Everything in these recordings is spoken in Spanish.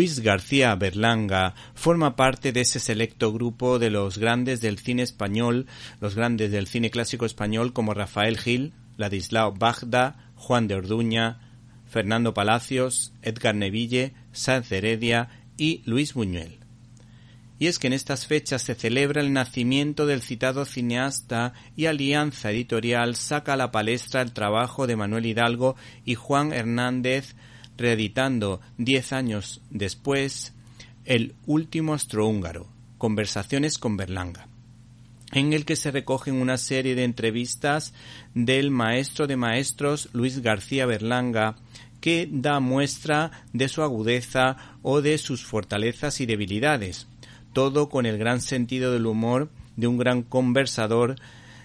Luis García Berlanga forma parte de ese selecto grupo de los grandes del cine español, los grandes del cine clásico español como Rafael Gil, Ladislao Bagda, Juan de Orduña, Fernando Palacios, Edgar Neville, Sáenz Heredia y Luis Buñuel. Y es que en estas fechas se celebra el nacimiento del citado cineasta y Alianza Editorial saca a la palestra el trabajo de Manuel Hidalgo y Juan Hernández reeditando diez años después El último astrohúngaro, Conversaciones con Berlanga, en el que se recogen una serie de entrevistas del maestro de maestros Luis García Berlanga, que da muestra de su agudeza o de sus fortalezas y debilidades, todo con el gran sentido del humor de un gran conversador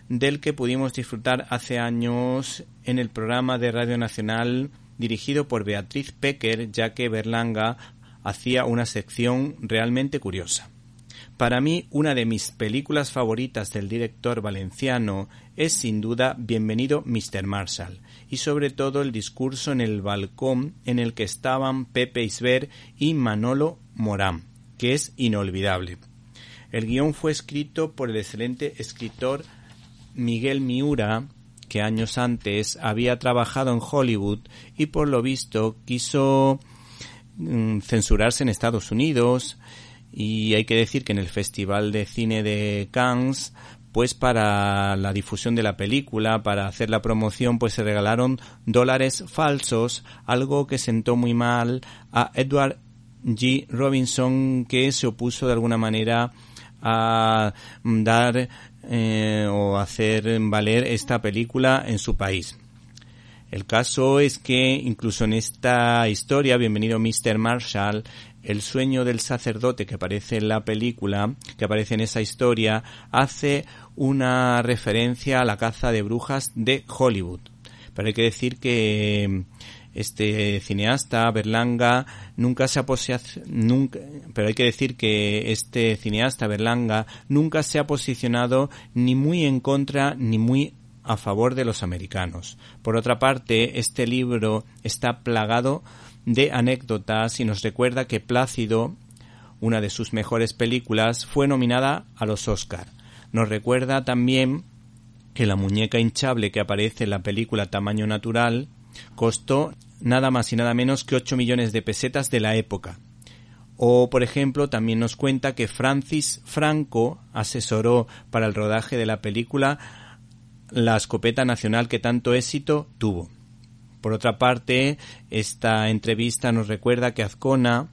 del que pudimos disfrutar hace años en el programa de Radio Nacional dirigido por Beatriz Pecker, ya que Berlanga hacía una sección realmente curiosa. Para mí, una de mis películas favoritas del director valenciano es sin duda Bienvenido Mr. Marshall, y sobre todo el discurso en el balcón en el que estaban Pepe Isber y Manolo Morán, que es inolvidable. El guion fue escrito por el excelente escritor Miguel Miura, que años antes había trabajado en Hollywood y por lo visto quiso mm, censurarse en Estados Unidos y hay que decir que en el Festival de Cine de Cannes pues para la difusión de la película, para hacer la promoción, pues se regalaron dólares falsos, algo que sentó muy mal a Edward G. Robinson, que se opuso de alguna manera a dar eh, o hacer valer esta película en su país. El caso es que incluso en esta historia, bienvenido Mr. Marshall, el sueño del sacerdote que aparece en la película, que aparece en esa historia, hace una referencia a la caza de brujas de Hollywood. Pero hay que decir que este cineasta Berlanga nunca se ha nunca pero hay que decir que este cineasta Berlanga nunca se ha posicionado ni muy en contra ni muy a favor de los americanos. Por otra parte, este libro está plagado de anécdotas y nos recuerda que Plácido, una de sus mejores películas, fue nominada a los Oscar. Nos recuerda también que la muñeca hinchable que aparece en la película Tamaño Natural costó nada más y nada menos que 8 millones de pesetas de la época. O, por ejemplo, también nos cuenta que Francis Franco asesoró para el rodaje de la película la escopeta nacional que tanto éxito tuvo. Por otra parte, esta entrevista nos recuerda que Azcona,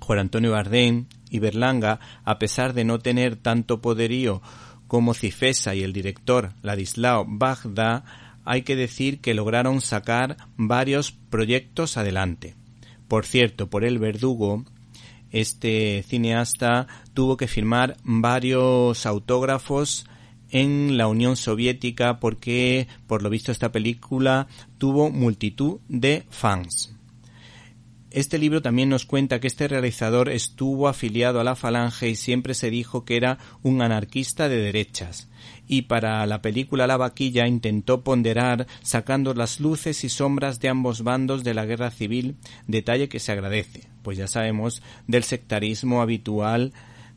Juan Antonio Bardén y Berlanga, a pesar de no tener tanto poderío como Cifesa y el director Ladislao Bagda, hay que decir que lograron sacar varios proyectos adelante. Por cierto, por el verdugo, este cineasta tuvo que firmar varios autógrafos en la Unión Soviética porque, por lo visto, esta película tuvo multitud de fans. Este libro también nos cuenta que este realizador estuvo afiliado a la Falange y siempre se dijo que era un anarquista de derechas. Y para la película La vaquilla intentó ponderar sacando las luces y sombras de ambos bandos de la guerra civil, detalle que se agradece, pues ya sabemos del sectarismo habitual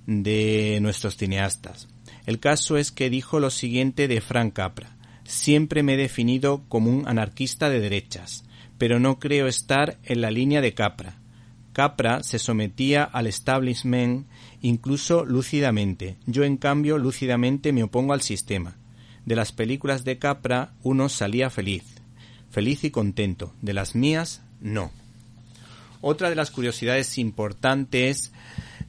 de nuestros cineastas. El caso es que dijo lo siguiente de Frank Capra. siempre me he definido como un anarquista de derechas, pero no creo estar en la línea de Capra. Capra se sometía al establishment incluso lúcidamente. Yo, en cambio, lúcidamente me opongo al sistema. De las películas de Capra uno salía feliz, feliz y contento. De las mías, no. Otra de las curiosidades importantes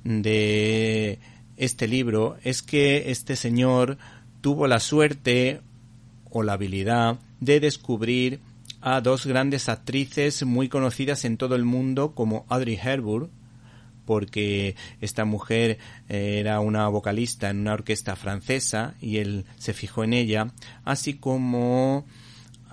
de este libro es que este señor tuvo la suerte o la habilidad de descubrir a dos grandes actrices muy conocidas en todo el mundo como Audrey Hepburn porque esta mujer eh, era una vocalista en una orquesta francesa y él se fijó en ella, así como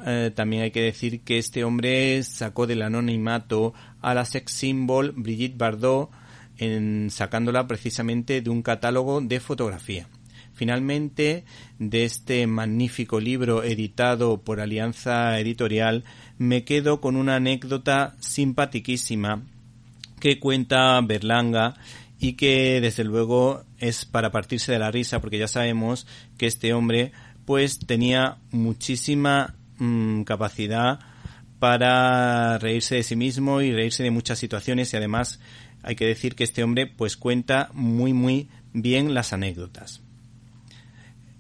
eh, también hay que decir que este hombre sacó del anonimato a la sex symbol Brigitte Bardot en, sacándola precisamente de un catálogo de fotografía. Finalmente, de este magnífico libro editado por Alianza Editorial, me quedo con una anécdota simpaticísima que cuenta Berlanga y que desde luego es para partirse de la risa porque ya sabemos que este hombre pues tenía muchísima mm, capacidad para reírse de sí mismo y reírse de muchas situaciones y además hay que decir que este hombre pues cuenta muy muy bien las anécdotas.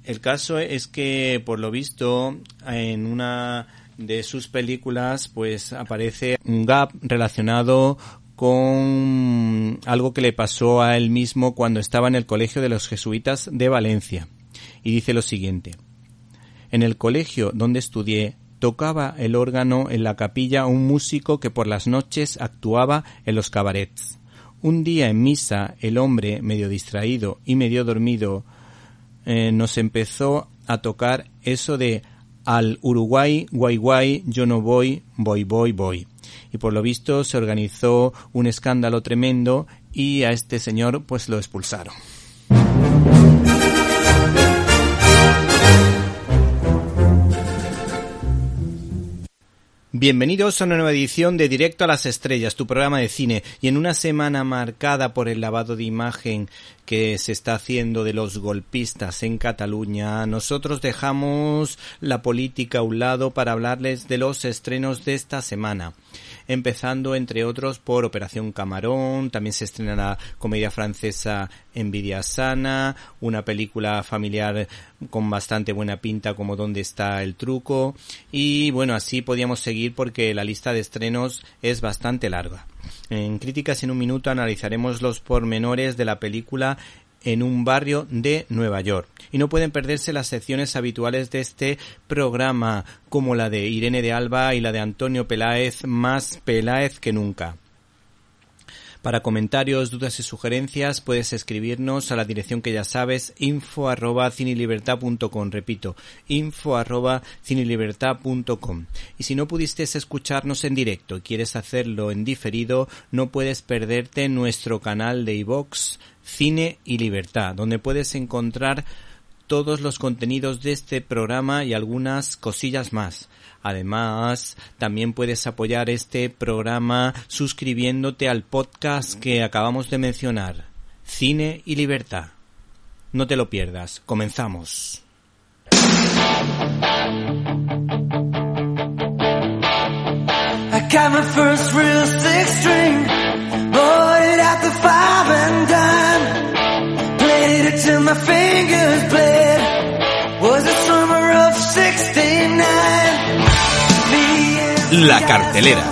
El caso es que por lo visto en una de sus películas pues aparece un gap relacionado con algo que le pasó a él mismo cuando estaba en el colegio de los jesuitas de Valencia. Y dice lo siguiente. En el colegio donde estudié tocaba el órgano en la capilla un músico que por las noches actuaba en los cabarets. Un día en misa el hombre, medio distraído y medio dormido, eh, nos empezó a tocar eso de al Uruguay, guay guay, yo no voy, voy, voy, voy. Y por lo visto se organizó un escándalo tremendo y a este señor pues lo expulsaron. Bienvenidos a una nueva edición de Directo a las Estrellas, tu programa de cine, y en una semana marcada por el lavado de imagen que se está haciendo de los golpistas en Cataluña, nosotros dejamos la política a un lado para hablarles de los estrenos de esta semana empezando entre otros por Operación Camarón, también se estrena la comedia francesa Envidia Sana, una película familiar con bastante buena pinta como Dónde está el truco y bueno, así podíamos seguir porque la lista de estrenos es bastante larga. En Críticas en un minuto analizaremos los pormenores de la película en un barrio de Nueva York. Y no pueden perderse las secciones habituales de este programa, como la de Irene de Alba y la de Antonio Peláez, más Peláez que nunca. Para comentarios, dudas y sugerencias puedes escribirnos a la dirección que ya sabes, info arroba cinelibertad.com. Repito, info arroba cinelibertad.com. Y si no pudiste escucharnos en directo y quieres hacerlo en diferido, no puedes perderte nuestro canal de iVox Cine y Libertad, donde puedes encontrar todos los contenidos de este programa y algunas cosillas más. Además, también puedes apoyar este programa suscribiéndote al podcast que acabamos de mencionar, Cine y Libertad. No te lo pierdas. Comenzamos. La cartelera.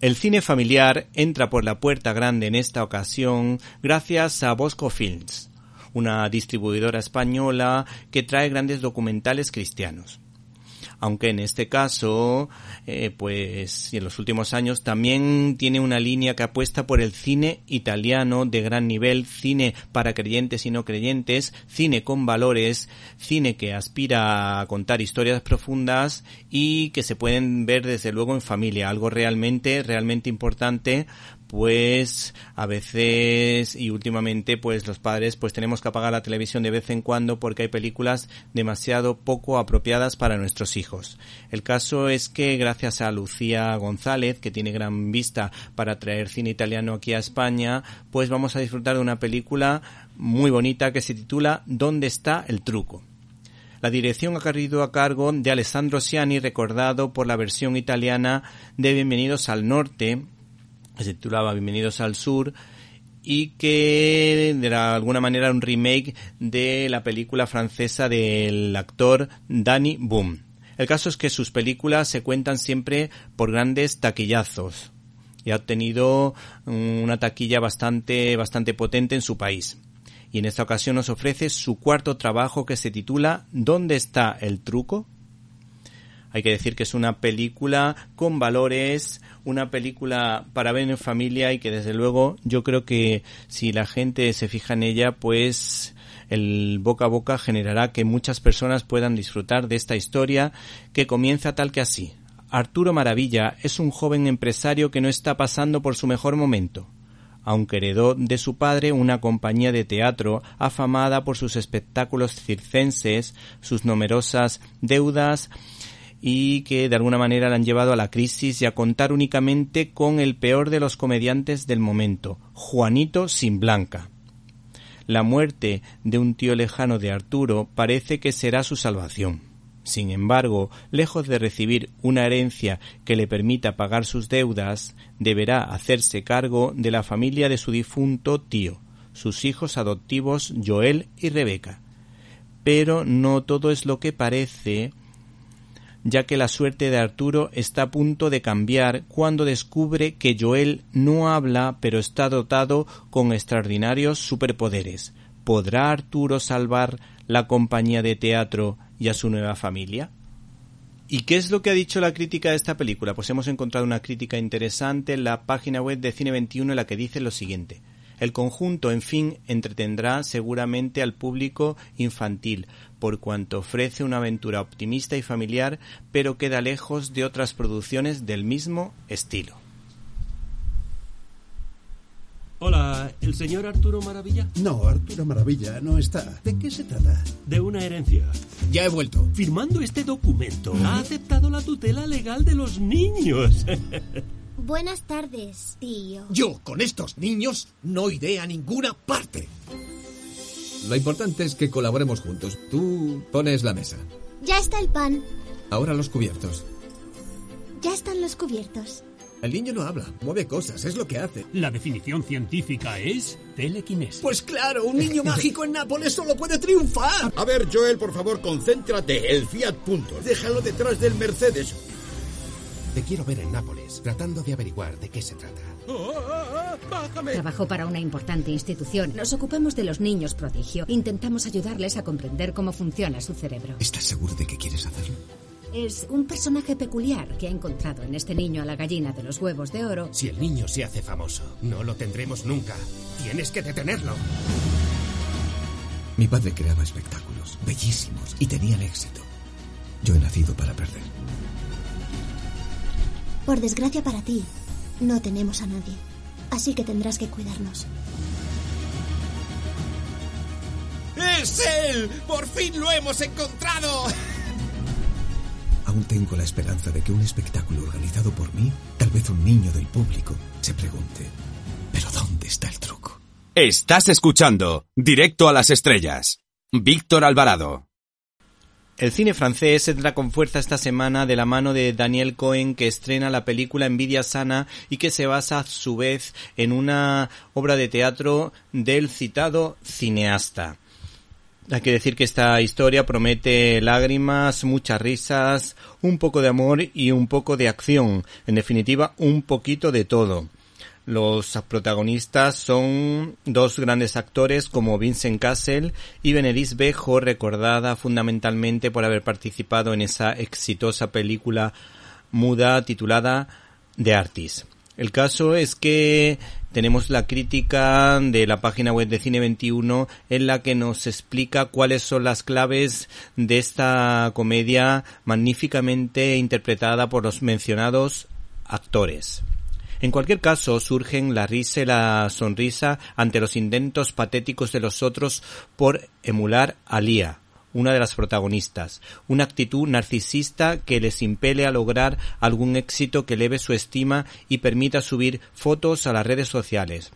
El cine familiar entra por la puerta grande en esta ocasión gracias a Bosco Films, una distribuidora española que trae grandes documentales cristianos. Aunque en este caso, eh, pues en los últimos años también tiene una línea que apuesta por el cine italiano de gran nivel, cine para creyentes y no creyentes, cine con valores, cine que aspira a contar historias profundas y que se pueden ver desde luego en familia, algo realmente, realmente importante pues a veces y últimamente pues los padres pues tenemos que apagar la televisión de vez en cuando porque hay películas demasiado poco apropiadas para nuestros hijos. El caso es que gracias a Lucía González, que tiene gran vista para traer cine italiano aquí a España, pues vamos a disfrutar de una película muy bonita que se titula ¿Dónde está el truco? La dirección ha caído a cargo de Alessandro Siani, recordado por la versión italiana de Bienvenidos al Norte, que se titulaba Bienvenidos al Sur, y que de alguna manera un remake de la película francesa del actor Danny Boom. El caso es que sus películas se cuentan siempre por grandes taquillazos y ha obtenido una taquilla bastante, bastante potente en su país y en esta ocasión nos ofrece su cuarto trabajo que se titula ¿Dónde está el truco? Hay que decir que es una película con valores, una película para ver en familia y que desde luego yo creo que si la gente se fija en ella, pues el boca a boca generará que muchas personas puedan disfrutar de esta historia que comienza tal que así. Arturo Maravilla es un joven empresario que no está pasando por su mejor momento aunque heredó de su padre una compañía de teatro afamada por sus espectáculos circenses, sus numerosas deudas y que de alguna manera le han llevado a la crisis y a contar únicamente con el peor de los comediantes del momento, Juanito sin Blanca. La muerte de un tío lejano de Arturo parece que será su salvación. Sin embargo, lejos de recibir una herencia que le permita pagar sus deudas, deberá hacerse cargo de la familia de su difunto tío, sus hijos adoptivos Joel y Rebeca. Pero no todo es lo que parece, ya que la suerte de Arturo está a punto de cambiar cuando descubre que Joel no habla pero está dotado con extraordinarios superpoderes. ¿Podrá Arturo salvar la compañía de teatro y a su nueva familia. ¿Y qué es lo que ha dicho la crítica de esta película? Pues hemos encontrado una crítica interesante en la página web de Cine 21 en la que dice lo siguiente. El conjunto, en fin, entretendrá seguramente al público infantil, por cuanto ofrece una aventura optimista y familiar, pero queda lejos de otras producciones del mismo estilo. Hola, ¿el señor Arturo Maravilla? No, Arturo Maravilla no está. ¿De qué se trata? De una herencia. Ya he vuelto. Firmando este documento, ha aceptado la tutela legal de los niños. Buenas tardes, tío. Yo, con estos niños, no iré a ninguna parte. Lo importante es que colaboremos juntos. Tú pones la mesa. Ya está el pan. Ahora los cubiertos. Ya están los cubiertos. El niño no habla, mueve cosas, es lo que hace. La definición científica es telequinesis. Pues claro, un niño mágico en Nápoles solo puede triunfar. A ver, Joel, por favor, concéntrate. El Fiat Punto. Déjalo detrás del Mercedes. Te quiero ver en Nápoles, tratando de averiguar de qué se trata. Oh, oh, oh, Trabajo para una importante institución. Nos ocupamos de los niños prodigio. Intentamos ayudarles a comprender cómo funciona su cerebro. ¿Estás seguro de que quieres hacerlo? Es un personaje peculiar que ha encontrado en este niño a la gallina de los huevos de oro. Si el niño se hace famoso, no lo tendremos nunca. Tienes que detenerlo. Mi padre creaba espectáculos bellísimos y tenía el éxito. Yo he nacido para perder. Por desgracia para ti, no tenemos a nadie. Así que tendrás que cuidarnos. ¡Es él! ¡Por fin lo hemos encontrado! Aún tengo la esperanza de que un espectáculo organizado por mí, tal vez un niño del público, se pregunte, ¿pero dónde está el truco? Estás escuchando Directo a las Estrellas. Víctor Alvarado. El cine francés entra con fuerza esta semana de la mano de Daniel Cohen que estrena la película Envidia Sana y que se basa a su vez en una obra de teatro del citado cineasta. Hay que decir que esta historia promete lágrimas, muchas risas, un poco de amor y un poco de acción. En definitiva, un poquito de todo. Los protagonistas son dos grandes actores como Vincent Castle y Benedict Bejo, recordada fundamentalmente por haber participado en esa exitosa película muda titulada The Artist. El caso es que tenemos la crítica de la página web de Cine 21 en la que nos explica cuáles son las claves de esta comedia magníficamente interpretada por los mencionados actores. En cualquier caso, surgen la risa y la sonrisa ante los intentos patéticos de los otros por emular a Lía, una de las protagonistas, una actitud narcisista que les impele a lograr algún éxito que eleve su estima y permita subir fotos a las redes sociales.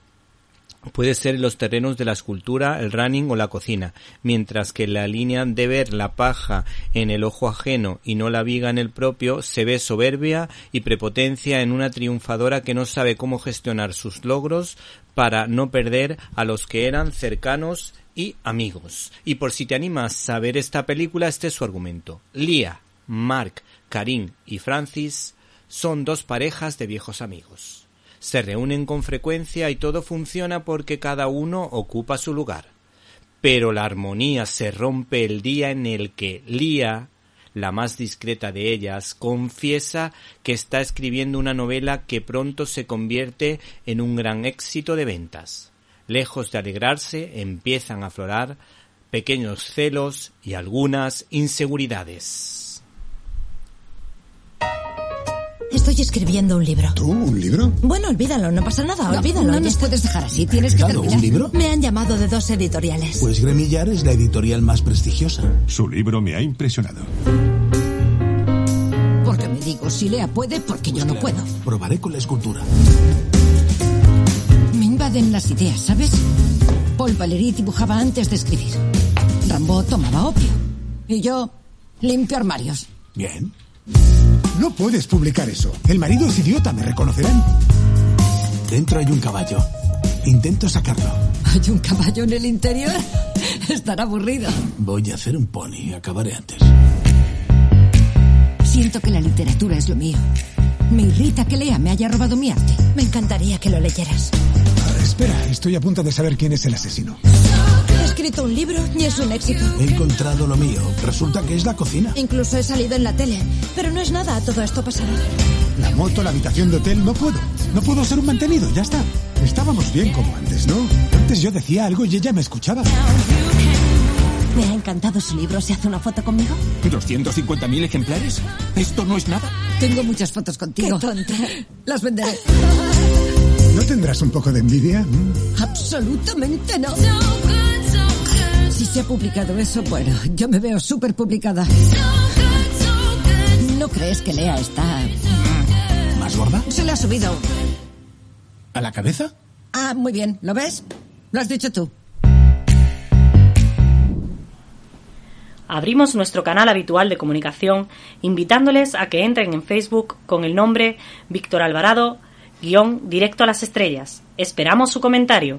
Puede ser los terrenos de la escultura, el running o la cocina, mientras que la línea de ver la paja en el ojo ajeno y no la viga en el propio se ve soberbia y prepotencia en una triunfadora que no sabe cómo gestionar sus logros para no perder a los que eran cercanos y amigos. Y por si te animas a ver esta película, este es su argumento. Lia, Mark, Karim y Francis son dos parejas de viejos amigos. Se reúnen con frecuencia y todo funciona porque cada uno ocupa su lugar. Pero la armonía se rompe el día en el que Lia, la más discreta de ellas, confiesa que está escribiendo una novela que pronto se convierte en un gran éxito de ventas. Lejos de alegrarse, empiezan a aflorar pequeños celos y algunas inseguridades. Estoy escribiendo un libro. ¿Tú? ¿Un libro? Bueno, olvídalo, no pasa nada, No, olvídalo. no nos puedes dejar así, tienes que terminar. ¿un libro? Me han llamado de dos editoriales. Pues Gremillar es la editorial más prestigiosa. Su libro me ha impresionado. Porque me digo, si Lea puede, porque yo no puedo. Probaré con la escultura. Me invaden las ideas, ¿sabes? Paul Valéry dibujaba antes de escribir. Rambo tomaba opio. Y yo limpio armarios. Bien. No puedes publicar eso. El marido es idiota, me reconocerán. Dentro hay un caballo. Intento sacarlo. ¿Hay un caballo en el interior? Estará aburrido. Voy a hacer un pony. Acabaré antes. Siento que la literatura es lo mío. Me irrita que Lea me haya robado mi arte. Me encantaría que lo leyeras. Ah, espera, estoy a punto de saber quién es el asesino. He escrito un libro y es un éxito. He encontrado lo mío. Resulta que es la cocina. Incluso he salido en la tele. Pero no es nada, todo esto pasará. La moto, la habitación de hotel, no puedo. No puedo ser un mantenido, ya está. Estábamos bien como antes, ¿no? Antes yo decía algo y ella me escuchaba. Me ha encantado su libro. ¿Se hace una foto conmigo? ¿250.000 ejemplares? Esto no es nada. Tengo muchas fotos contigo. Qué tonta. Las venderé. ¿No tendrás un poco de envidia? Absolutamente no. Si se ha publicado eso, bueno, yo me veo súper publicada. ¿No crees que Lea está... ¿Más gorda? Se le ha subido. ¿A la cabeza? Ah, muy bien. ¿Lo ves? Lo has dicho tú. Abrimos nuestro canal habitual de comunicación invitándoles a que entren en Facebook con el nombre Víctor Alvarado, guion directo a las estrellas. Esperamos su comentario.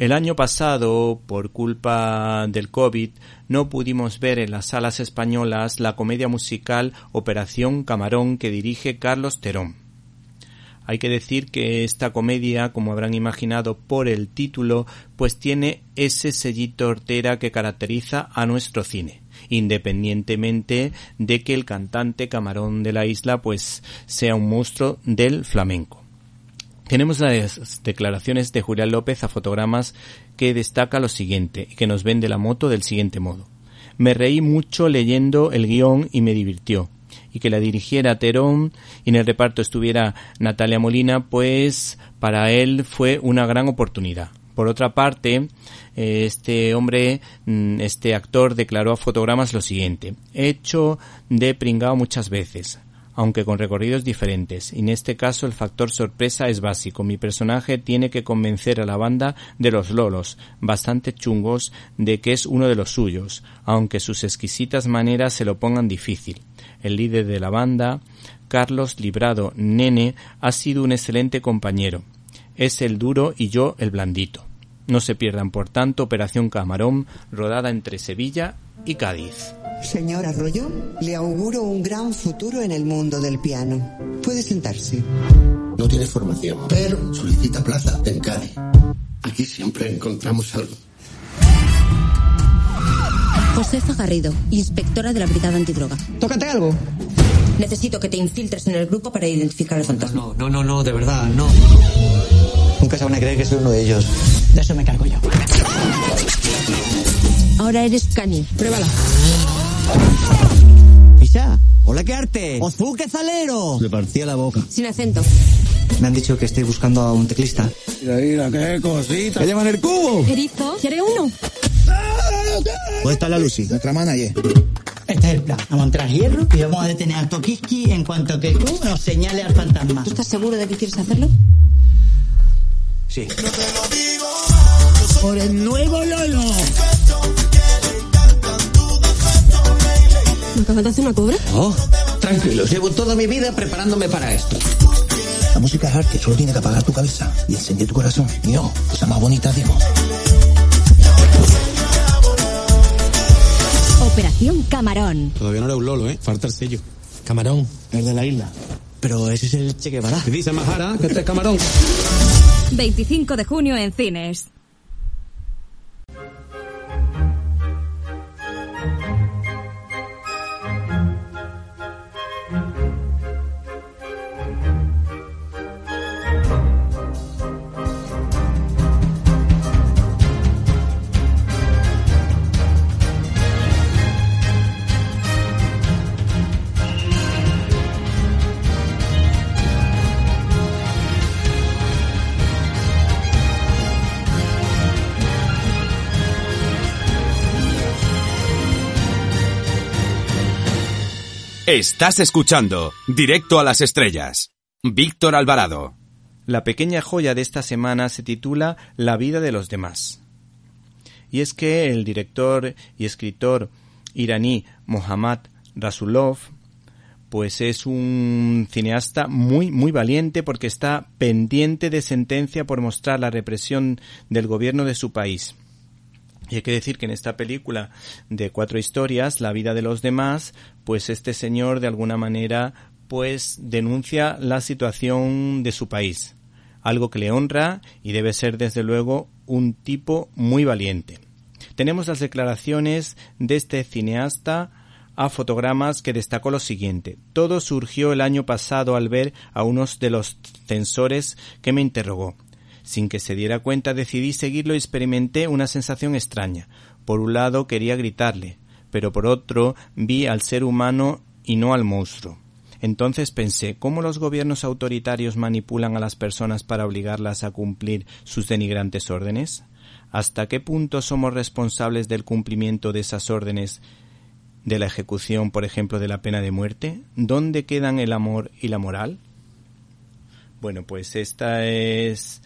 El año pasado, por culpa del COVID, no pudimos ver en las salas españolas la comedia musical Operación Camarón que dirige Carlos Terón. Hay que decir que esta comedia, como habrán imaginado por el título, pues tiene ese sellito hortera que caracteriza a nuestro cine, independientemente de que el cantante camarón de la isla pues sea un monstruo del flamenco. Tenemos las declaraciones de Julián López a fotogramas que destaca lo siguiente y que nos vende la moto del siguiente modo. Me reí mucho leyendo el guion y me divirtió. Y que la dirigiera Terón y en el reparto estuviera Natalia Molina, pues para él fue una gran oportunidad. Por otra parte, este hombre, mm, este actor declaró a fotogramas lo siguiente. He hecho de pringao muchas veces aunque con recorridos diferentes. En este caso el factor sorpresa es básico. Mi personaje tiene que convencer a la banda de los lolos, bastante chungos, de que es uno de los suyos, aunque sus exquisitas maneras se lo pongan difícil. El líder de la banda, Carlos Librado Nene, ha sido un excelente compañero. Es el duro y yo el blandito. No se pierdan, por tanto, Operación Camarón, rodada entre Sevilla y Cádiz. Señor Arroyo, le auguro un gran futuro en el mundo del piano. Puede sentarse. No tiene formación, pero solicita plaza en Cádiz. Aquí siempre encontramos algo. Josefa Garrido, inspectora de la Brigada Antidroga. Tócate algo. Necesito que te infiltres en el grupo para identificar al fantasma. No, no, no, no, de verdad, no. Nunca se van a creer que soy uno de ellos. De eso me cargo yo. Ahora eres Cani. Pruébala. Isa, hola, qué arte. Qué zalero. Le partía la boca. Sin acento. Me han dicho que estoy buscando a un teclista. Mira, mira, qué cosita. ¿Qué llaman el cubo? Erizo, ¿quiere uno? ¿Dónde está la Lucy, nuestra manager? Este es el plan. Vamos a entrar hierro y vamos a detener a Tokiski en cuanto que Q nos señale al fantasma. ¿Tú estás seguro de que quieres hacerlo? Sí. Por el nuevo Lolo. ¿Me acabas de hacer una cobra? Oh, tranquilo. Llevo toda mi vida preparándome para esto. La música es arte, solo tiene que apagar tu cabeza y encender tu corazón. Y yo, cosa más bonita, digo. Operación Camarón. Todavía no era un lolo, ¿eh? Falta el sello. Camarón. El de la isla. Pero ese es el Che Guevara. ¿Qué dice Majara? Que este es camarón. 25 de junio en cines. Estás escuchando Directo a las Estrellas. Víctor Alvarado. La pequeña joya de esta semana se titula La vida de los demás. Y es que el director y escritor iraní Mohammad Rasulov pues es un cineasta muy muy valiente porque está pendiente de sentencia por mostrar la represión del gobierno de su país. Y hay que decir que en esta película de cuatro historias, La vida de los demás, pues este señor de alguna manera pues denuncia la situación de su país. Algo que le honra y debe ser desde luego un tipo muy valiente. Tenemos las declaraciones de este cineasta a fotogramas que destacó lo siguiente. Todo surgió el año pasado al ver a unos de los censores que me interrogó. Sin que se diera cuenta decidí seguirlo y experimenté una sensación extraña. Por un lado quería gritarle, pero por otro vi al ser humano y no al monstruo. Entonces pensé, ¿cómo los gobiernos autoritarios manipulan a las personas para obligarlas a cumplir sus denigrantes órdenes? ¿Hasta qué punto somos responsables del cumplimiento de esas órdenes de la ejecución, por ejemplo, de la pena de muerte? ¿Dónde quedan el amor y la moral? Bueno, pues esta es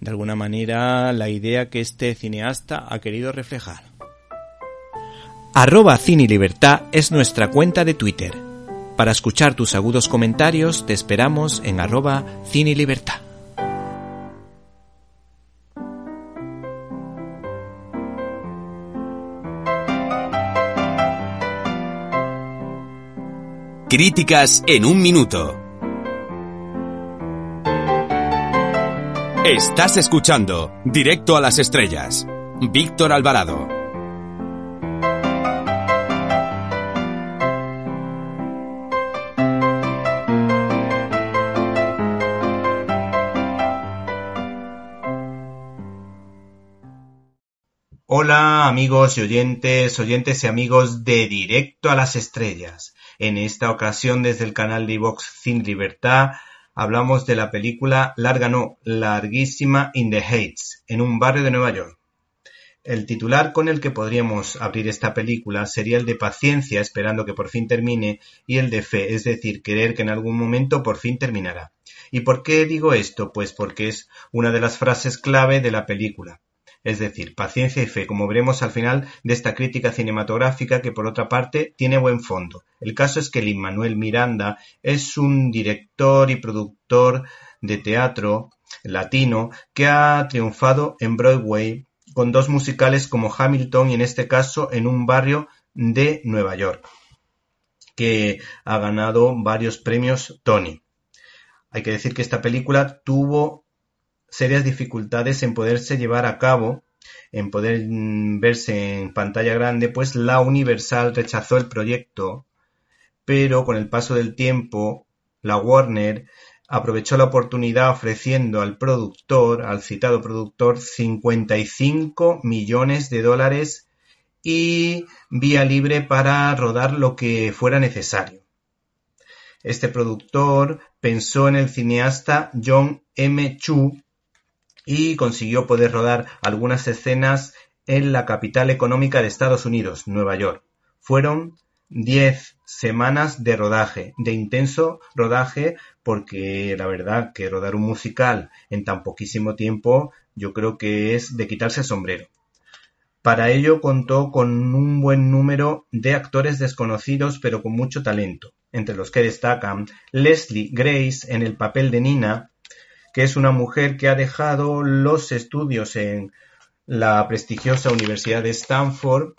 de alguna manera la idea que este cineasta ha querido reflejar. Arroba Cine Libertad es nuestra cuenta de Twitter. Para escuchar tus agudos comentarios te esperamos en arroba Cine Libertad. Críticas en un minuto. Estás escuchando Directo a las Estrellas. Víctor Alvarado. Hola amigos y oyentes, oyentes y amigos de Directo a las Estrellas. En esta ocasión desde el canal de iVox Sin Libertad hablamos de la película Larga no, larguísima In the Heights, en un barrio de Nueva York. El titular con el que podríamos abrir esta película sería el de paciencia esperando que por fin termine y el de fe, es decir, querer que en algún momento por fin terminará. ¿Y por qué digo esto? Pues porque es una de las frases clave de la película es decir, paciencia y fe, como veremos al final de esta crítica cinematográfica que por otra parte tiene buen fondo. El caso es que Lin Manuel Miranda es un director y productor de teatro latino que ha triunfado en Broadway con dos musicales como Hamilton y en este caso en un barrio de Nueva York, que ha ganado varios premios Tony. Hay que decir que esta película tuvo serias dificultades en poderse llevar a cabo, en poder mm, verse en pantalla grande, pues la Universal rechazó el proyecto, pero con el paso del tiempo, la Warner aprovechó la oportunidad ofreciendo al productor, al citado productor, 55 millones de dólares y vía libre para rodar lo que fuera necesario. Este productor pensó en el cineasta John M. Chu y consiguió poder rodar algunas escenas en la capital económica de Estados Unidos, Nueva York. Fueron 10 semanas de rodaje, de intenso rodaje, porque la verdad que rodar un musical en tan poquísimo tiempo yo creo que es de quitarse el sombrero. Para ello contó con un buen número de actores desconocidos pero con mucho talento, entre los que destacan Leslie Grace en el papel de Nina, que es una mujer que ha dejado los estudios en la prestigiosa Universidad de Stanford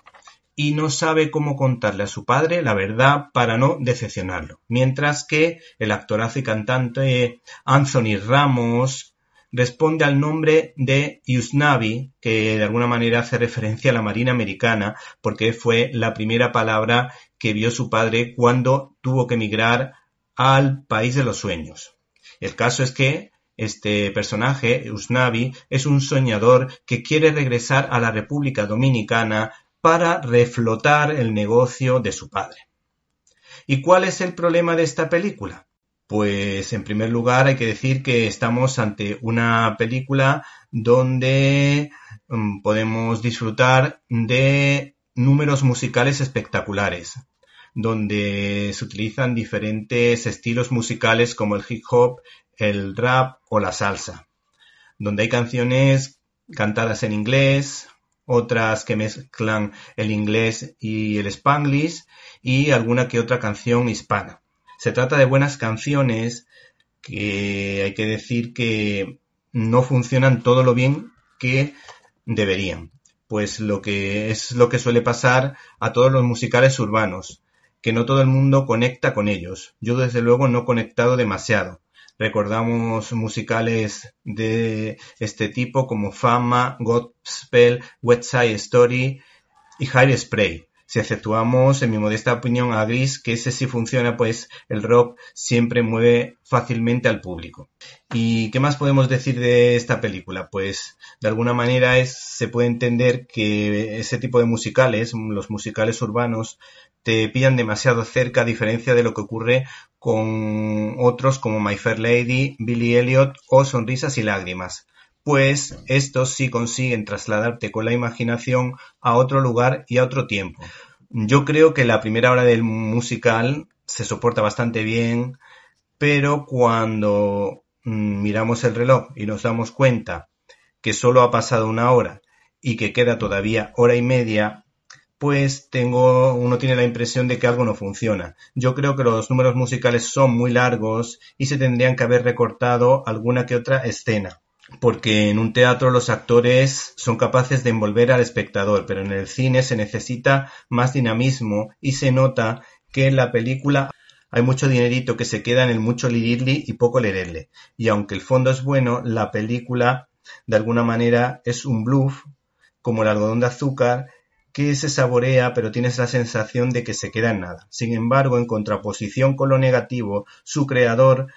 y no sabe cómo contarle a su padre la verdad para no decepcionarlo. Mientras que el actorazo y cantante Anthony Ramos responde al nombre de Usnavi, que de alguna manera hace referencia a la Marina Americana, porque fue la primera palabra que vio su padre cuando tuvo que emigrar al país de los sueños. El caso es que este personaje, Usnavi, es un soñador que quiere regresar a la República Dominicana para reflotar el negocio de su padre. ¿Y cuál es el problema de esta película? Pues en primer lugar hay que decir que estamos ante una película donde mm, podemos disfrutar de números musicales espectaculares, donde se utilizan diferentes estilos musicales como el hip hop, el rap o la salsa, donde hay canciones cantadas en inglés, otras que mezclan el inglés y el spanglish y alguna que otra canción hispana. Se trata de buenas canciones que hay que decir que no funcionan todo lo bien que deberían. Pues lo que es lo que suele pasar a todos los musicales urbanos, que no todo el mundo conecta con ellos. Yo desde luego no he conectado demasiado. Recordamos musicales de este tipo como Fama, Godspell, West Side Story y High Spray. Si efectuamos, en mi modesta opinión, a Gris, que ese sí funciona, pues el rock siempre mueve fácilmente al público. ¿Y qué más podemos decir de esta película? Pues de alguna manera es, se puede entender que ese tipo de musicales, los musicales urbanos, te pillan demasiado cerca a diferencia de lo que ocurre con otros como My Fair Lady, Billy Elliot o Sonrisas y Lágrimas, pues estos sí consiguen trasladarte con la imaginación a otro lugar y a otro tiempo. Yo creo que la primera hora del musical se soporta bastante bien, pero cuando mm, miramos el reloj y nos damos cuenta que solo ha pasado una hora y que queda todavía hora y media, pues tengo, uno tiene la impresión de que algo no funciona. Yo creo que los números musicales son muy largos y se tendrían que haber recortado alguna que otra escena. Porque en un teatro los actores son capaces de envolver al espectador, pero en el cine se necesita más dinamismo y se nota que en la película hay mucho dinerito que se queda en el mucho lirirli y poco lererle. Y aunque el fondo es bueno, la película de alguna manera es un bluff, como el algodón de azúcar, que se saborea pero tienes la sensación de que se queda en nada. Sin embargo, en contraposición con lo negativo, su creador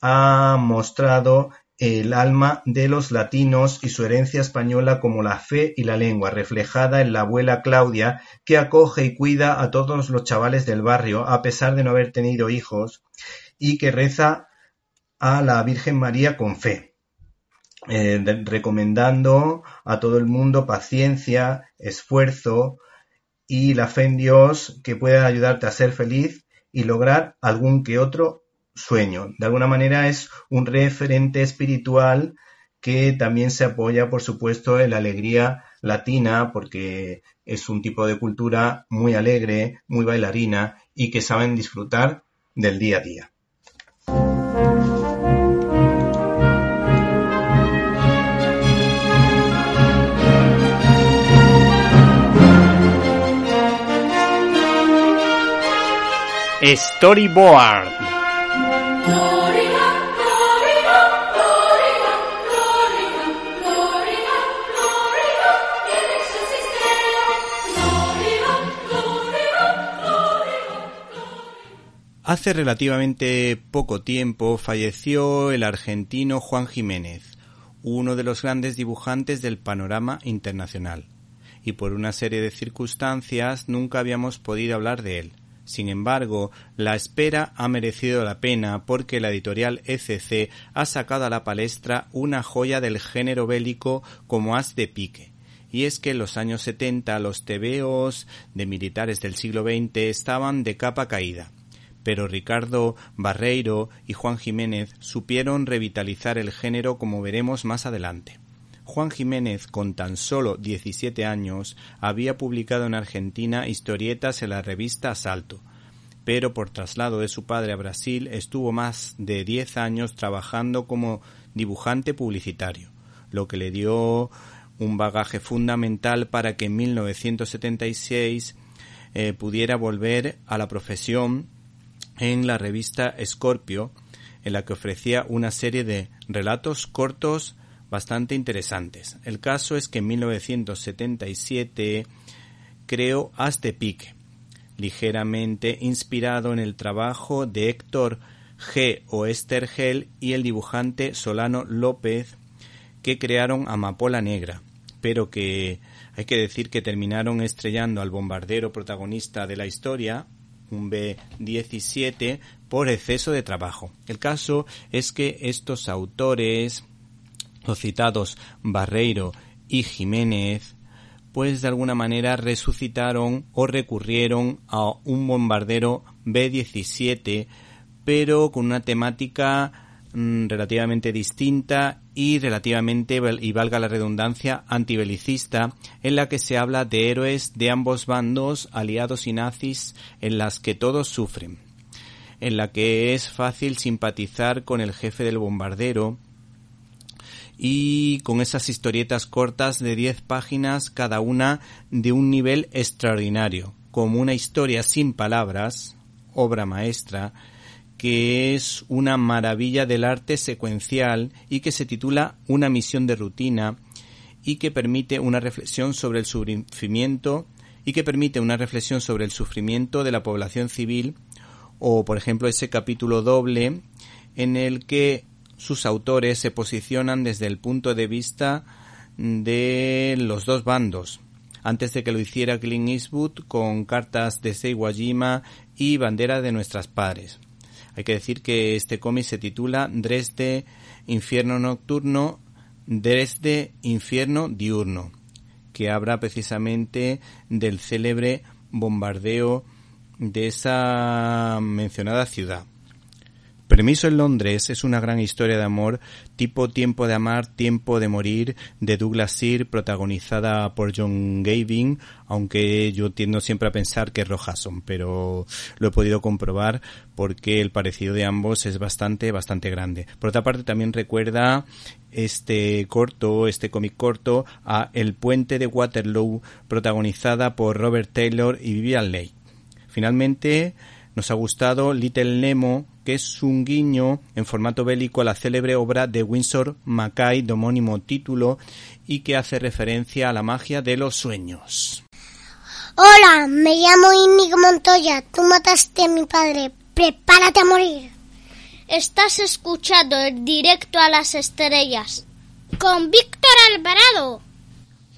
ha mostrado el alma de los latinos y su herencia española como la fe y la lengua, reflejada en la abuela Claudia, que acoge y cuida a todos los chavales del barrio, a pesar de no haber tenido hijos, y que reza a la Virgen María con fe. Eh, recomendando a todo el mundo paciencia, esfuerzo y la fe en Dios que pueda ayudarte a ser feliz y lograr algún que otro sueño. De alguna manera es un referente espiritual que también se apoya, por supuesto, en la alegría latina, porque es un tipo de cultura muy alegre, muy bailarina y que saben disfrutar del día a día. Storyboard. Hace relativamente poco tiempo falleció el argentino Juan Jiménez, uno de los grandes dibujantes del panorama internacional, y por una serie de circunstancias nunca habíamos podido hablar de él. Sin embargo, la espera ha merecido la pena porque la editorial ECC ha sacado a la palestra una joya del género bélico como as de pique. Y es que en los años 70 los tebeos de militares del siglo XX estaban de capa caída pero Ricardo Barreiro y Juan Jiménez supieron revitalizar el género como veremos más adelante. Juan Jiménez, con tan solo 17 años, había publicado en Argentina historietas en la revista Asalto, pero por traslado de su padre a Brasil estuvo más de 10 años trabajando como dibujante publicitario, lo que le dio un bagaje fundamental para que en 1976 eh, pudiera volver a la profesión en la revista Scorpio, en la que ofrecía una serie de relatos cortos bastante interesantes. El caso es que en 1977 creó de Pique, ligeramente inspirado en el trabajo de Héctor G. Oestergel y el dibujante Solano López, que crearon Amapola Negra, pero que hay que decir que terminaron estrellando al bombardero protagonista de la historia, un B17 por exceso de trabajo. El caso es que estos autores, los citados Barreiro y Jiménez, pues de alguna manera resucitaron o recurrieron a un bombardero B-17, pero con una temática Mm, relativamente distinta y relativamente, y valga la redundancia, antibelicista, en la que se habla de héroes de ambos bandos, aliados y nazis, en las que todos sufren, en la que es fácil simpatizar con el jefe del bombardero, y con esas historietas cortas de 10 páginas cada una de un nivel extraordinario, como una historia sin palabras, obra maestra, que es una maravilla del arte secuencial y que se titula Una misión de rutina y que permite una reflexión sobre el sufrimiento y que permite una reflexión sobre el sufrimiento de la población civil o por ejemplo ese capítulo doble en el que sus autores se posicionan desde el punto de vista de los dos bandos antes de que lo hiciera Clint Eastwood con cartas de Seiwajima y bandera de nuestras padres. Hay que decir que este cómic se titula Dresde Infierno Nocturno, Dresde Infierno Diurno, que habla precisamente del célebre bombardeo de esa mencionada ciudad. Permiso en Londres es una gran historia de amor tipo Tiempo de amar, Tiempo de morir de Douglas Sear protagonizada por John Gavin, aunque yo tiendo siempre a pensar que es Rojason, pero lo he podido comprobar porque el parecido de ambos es bastante, bastante grande. Por otra parte también recuerda este corto, este cómic corto a El puente de Waterloo protagonizada por Robert Taylor y Vivian Leigh. Finalmente nos ha gustado Little Nemo que es un guiño en formato bélico a la célebre obra de Winsor Mackay de homónimo título y que hace referencia a la magia de los sueños. Hola, me llamo Inigo Montoya. Tú mataste a mi padre. Prepárate a morir. Estás escuchando el directo a las estrellas con Víctor Alvarado.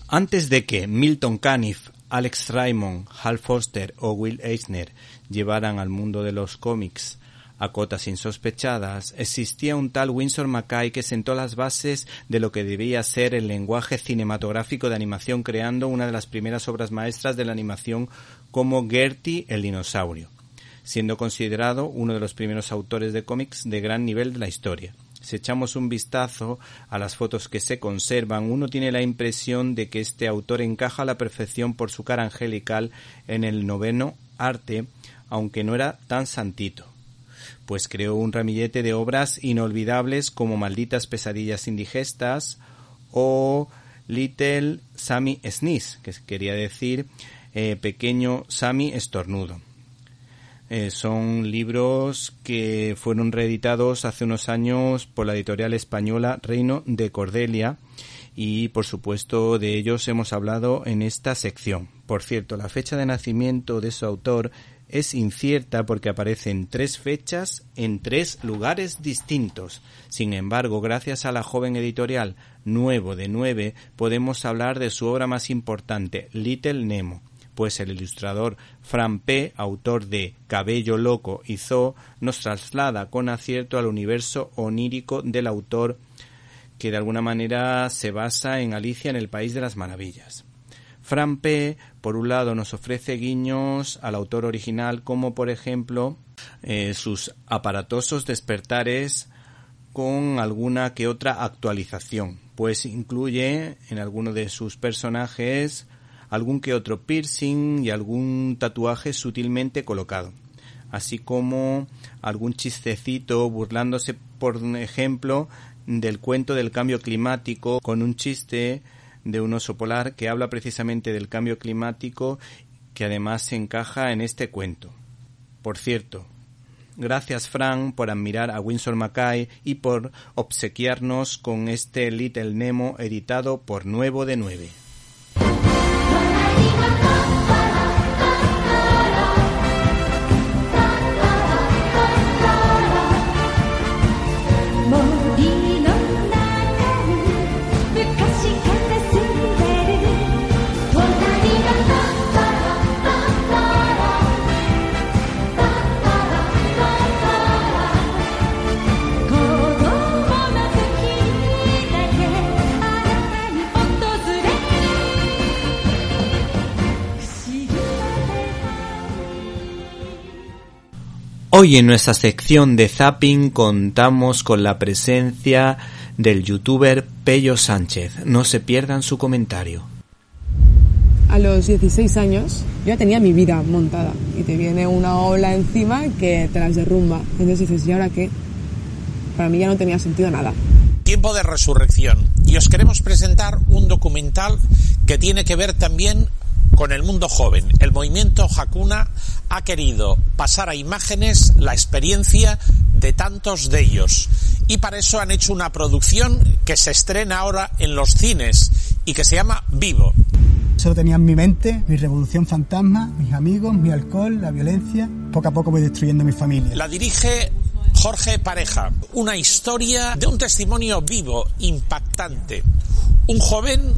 Antes de que Milton Caniff, Alex Raymond, Hal Foster o Will Eisner llevaran al mundo de los cómics a cotas insospechadas, existía un tal Winsor Mackay que sentó las bases de lo que debía ser el lenguaje cinematográfico de animación creando una de las primeras obras maestras de la animación como Gertie el dinosaurio, siendo considerado uno de los primeros autores de cómics de gran nivel de la historia. Si echamos un vistazo a las fotos que se conservan, uno tiene la impresión de que este autor encaja a la perfección por su cara angelical en el noveno arte, aunque no era tan santito pues creó un ramillete de obras inolvidables como Malditas pesadillas indigestas o Little Sammy Sneeze, que quería decir eh, pequeño Sammy estornudo. Eh, son libros que fueron reeditados hace unos años por la editorial española Reino de Cordelia y por supuesto de ellos hemos hablado en esta sección. Por cierto, la fecha de nacimiento de su autor es incierta porque aparecen tres fechas en tres lugares distintos. Sin embargo, gracias a la joven editorial Nuevo de Nueve, podemos hablar de su obra más importante, Little Nemo pues el ilustrador Fran P., autor de Cabello Loco y Zoo, nos traslada con acierto al universo onírico del autor que de alguna manera se basa en Alicia en el País de las Maravillas. Fran P., por un lado, nos ofrece guiños al autor original, como por ejemplo eh, sus aparatosos despertares con alguna que otra actualización, pues incluye en alguno de sus personajes algún que otro piercing y algún tatuaje sutilmente colocado, así como algún chistecito burlándose, por ejemplo, del cuento del cambio climático con un chiste de un oso polar que habla precisamente del cambio climático que además se encaja en este cuento. Por cierto, gracias Frank por admirar a Winsor Mackay y por obsequiarnos con este Little Nemo editado por Nuevo de Nueve. Hoy en nuestra sección de Zapping contamos con la presencia del youtuber Pello Sánchez. No se pierdan su comentario. A los 16 años yo ya tenía mi vida montada y te viene una ola encima que te las derrumba. Entonces dices, ¿y ahora qué? Para mí ya no tenía sentido nada. Tiempo de resurrección. Y os queremos presentar un documental que tiene que ver también con el mundo joven. El movimiento Hakuna ha querido pasar a imágenes la experiencia de tantos de ellos. Y para eso han hecho una producción que se estrena ahora en los cines y que se llama Vivo. Solo tenía en mi mente mi revolución fantasma, mis amigos, mi alcohol, la violencia. Poco a poco voy destruyendo mi familia. La dirige Jorge Pareja. Una historia de un testimonio vivo, impactante. Un joven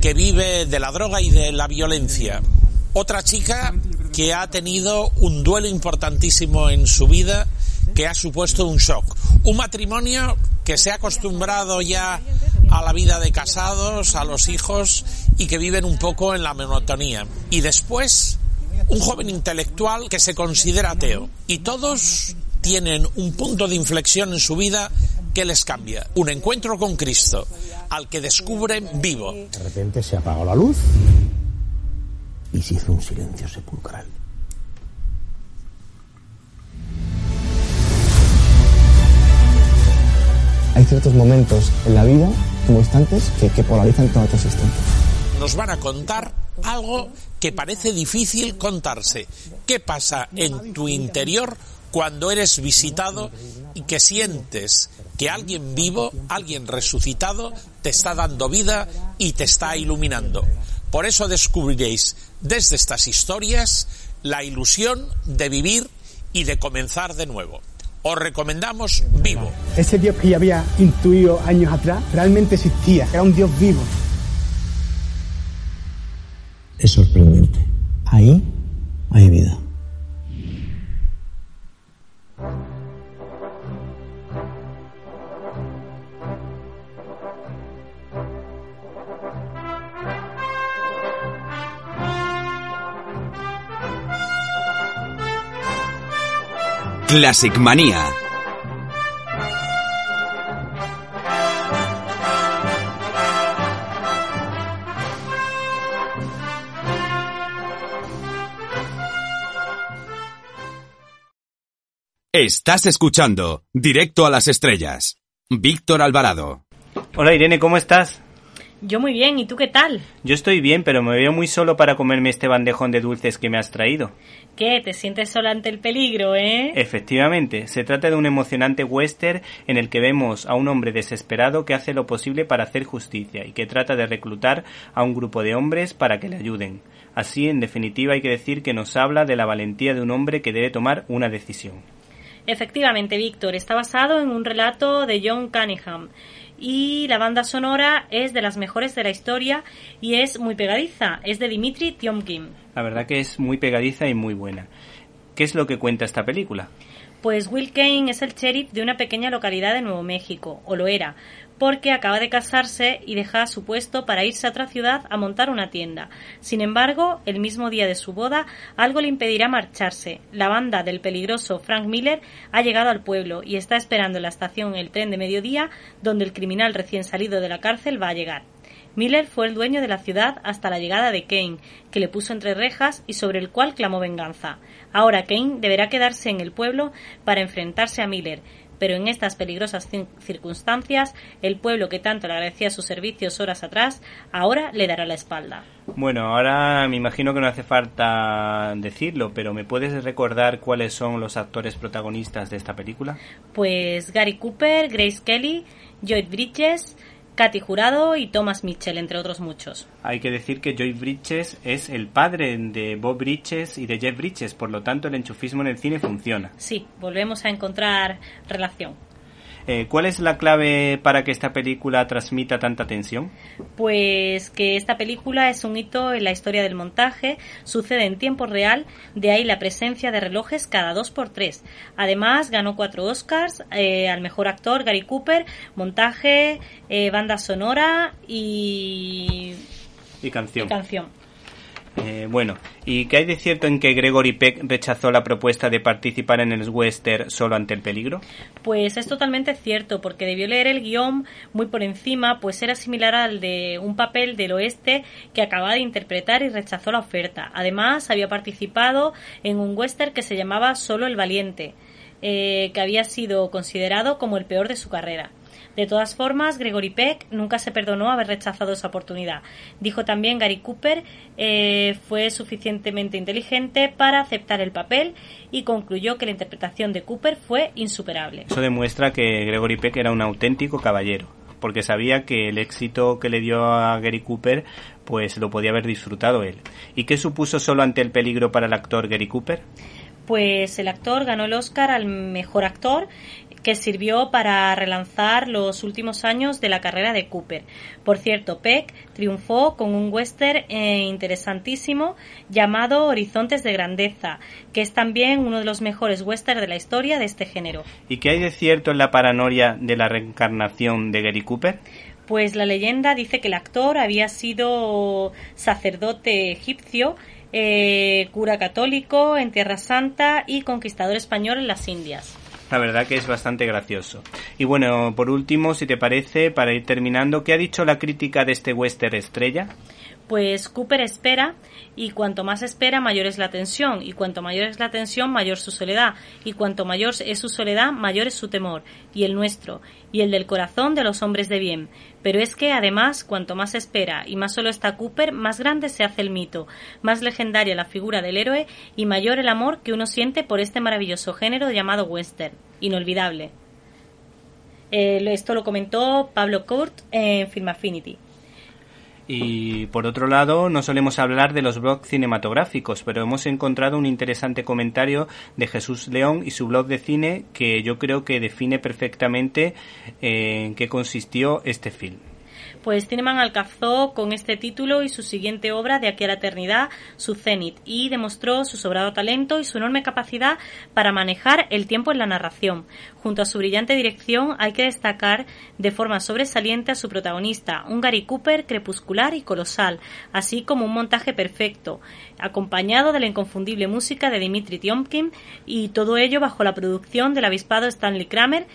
que vive de la droga y de la violencia. Otra chica que ha tenido un duelo importantísimo en su vida que ha supuesto un shock. Un matrimonio que se ha acostumbrado ya a la vida de casados, a los hijos y que viven un poco en la monotonía. Y después, un joven intelectual que se considera ateo. Y todos tienen un punto de inflexión en su vida que les cambia. Un encuentro con Cristo, al que descubren vivo. De repente se apagó la luz y se hizo un silencio sepulcral. Hay ciertos momentos en la vida, como instantes, que, que polarizan toda tu existencia. Nos van a contar algo que parece difícil contarse. ¿Qué pasa en tu interior cuando eres visitado y que sientes que alguien vivo, alguien resucitado, te está dando vida y te está iluminando. Por eso descubriréis desde estas historias la ilusión de vivir y de comenzar de nuevo. Os recomendamos Vivo. Ese Dios que ya había intuido años atrás realmente existía, era un Dios vivo. Es sorprendente. Ahí hay vida. Classic Manía. Estás escuchando Directo a las Estrellas. Víctor Alvarado. Hola Irene, ¿cómo estás? Yo muy bien, ¿y tú qué tal? Yo estoy bien, pero me veo muy solo para comerme este bandejón de dulces que me has traído. ¿Qué? ¿Te sientes sola ante el peligro, eh? Efectivamente, se trata de un emocionante western en el que vemos a un hombre desesperado que hace lo posible para hacer justicia y que trata de reclutar a un grupo de hombres para que le ayuden. Así, en definitiva, hay que decir que nos habla de la valentía de un hombre que debe tomar una decisión. Efectivamente, Víctor, está basado en un relato de John Cunningham y la banda sonora es de las mejores de la historia y es muy pegadiza, es de Dimitri Tiomkin. La verdad que es muy pegadiza y muy buena. ¿Qué es lo que cuenta esta película? Pues Will Kane es el sheriff de una pequeña localidad de Nuevo México, o lo era, porque acaba de casarse y deja su puesto para irse a otra ciudad a montar una tienda. Sin embargo, el mismo día de su boda, algo le impedirá marcharse. La banda del peligroso Frank Miller ha llegado al pueblo y está esperando en la estación el tren de mediodía donde el criminal recién salido de la cárcel va a llegar. Miller fue el dueño de la ciudad hasta la llegada de Kane, que le puso entre rejas y sobre el cual clamó venganza. Ahora Kane deberá quedarse en el pueblo para enfrentarse a Miller, pero en estas peligrosas circunstancias, el pueblo que tanto le agradecía sus servicios horas atrás, ahora le dará la espalda. Bueno, ahora me imagino que no hace falta decirlo, pero ¿me puedes recordar cuáles son los actores protagonistas de esta película? Pues Gary Cooper, Grace Kelly, Lloyd Bridges, Katy Jurado y Thomas Mitchell, entre otros muchos. Hay que decir que Joy Bridges es el padre de Bob Bridges y de Jeff Bridges, por lo tanto el enchufismo en el cine funciona. Sí, volvemos a encontrar relación. Eh, ¿Cuál es la clave para que esta película transmita tanta tensión? Pues que esta película es un hito en la historia del montaje, sucede en tiempo real, de ahí la presencia de relojes cada dos por tres. Además, ganó cuatro Oscars eh, al mejor actor Gary Cooper, montaje, eh, banda sonora y... Y canción. Y canción. Eh, bueno, ¿y qué hay de cierto en que Gregory Peck rechazó la propuesta de participar en el western solo ante el peligro? Pues es totalmente cierto, porque debió leer el guion muy por encima, pues era similar al de un papel del oeste que acababa de interpretar y rechazó la oferta. Además, había participado en un western que se llamaba Solo el Valiente, eh, que había sido considerado como el peor de su carrera. De todas formas, Gregory Peck nunca se perdonó haber rechazado esa oportunidad. Dijo también Gary Cooper eh, fue suficientemente inteligente para aceptar el papel y concluyó que la interpretación de Cooper fue insuperable. Eso demuestra que Gregory Peck era un auténtico caballero porque sabía que el éxito que le dio a Gary Cooper pues lo podía haber disfrutado él. ¿Y qué supuso solo ante el peligro para el actor Gary Cooper? Pues el actor ganó el Oscar al mejor actor que sirvió para relanzar los últimos años de la carrera de Cooper. Por cierto, Peck triunfó con un western eh, interesantísimo llamado Horizontes de Grandeza, que es también uno de los mejores westerns de la historia de este género. ¿Y qué hay de cierto en la paranoia de la reencarnación de Gary Cooper? Pues la leyenda dice que el actor había sido sacerdote egipcio eh, cura católico en Tierra Santa y conquistador español en las Indias. La verdad que es bastante gracioso. Y bueno, por último, si te parece, para ir terminando, ¿qué ha dicho la crítica de este western estrella? Pues Cooper espera y cuanto más espera mayor es la tensión y cuanto mayor es la tensión mayor su soledad y cuanto mayor es su soledad mayor es su temor y el nuestro y el del corazón de los hombres de bien. Pero es que además cuanto más espera y más solo está Cooper más grande se hace el mito, más legendaria la figura del héroe y mayor el amor que uno siente por este maravilloso género llamado western. Inolvidable. Eh, esto lo comentó Pablo Kurt en Film Affinity. Y por otro lado, no solemos hablar de los blogs cinematográficos, pero hemos encontrado un interesante comentario de Jesús León y su blog de cine que yo creo que define perfectamente eh, en qué consistió este film pues Cineman alcanzó con este título y su siguiente obra de aquí a la eternidad su cenit y demostró su sobrado talento y su enorme capacidad para manejar el tiempo en la narración. Junto a su brillante dirección hay que destacar de forma sobresaliente a su protagonista, un Gary Cooper crepuscular y colosal, así como un montaje perfecto, acompañado de la inconfundible música de Dimitri Tiomkin y todo ello bajo la producción del avispado Stanley Kramer,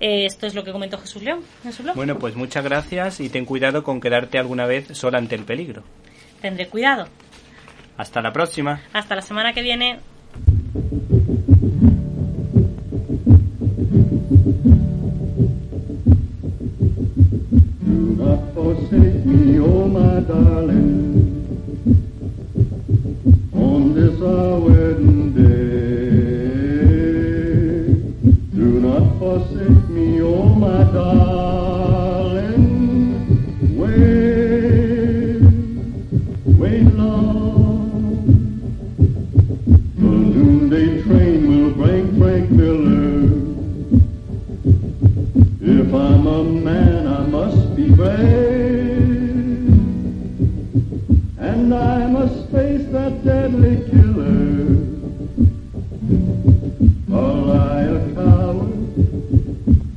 eh, esto es lo que comentó Jesús León en su blog. Bueno, pues muchas gracias y ten cuidado con quedarte alguna vez sola ante el peligro. Tendré cuidado. Hasta la próxima. Hasta la semana que viene. Una darling, on this our wedding day. Oh my darling. Wait, wait long. The noonday train will bring Frank Miller. If I'm a man, I must be brave. And I must face that deadly killer. Or I a coward,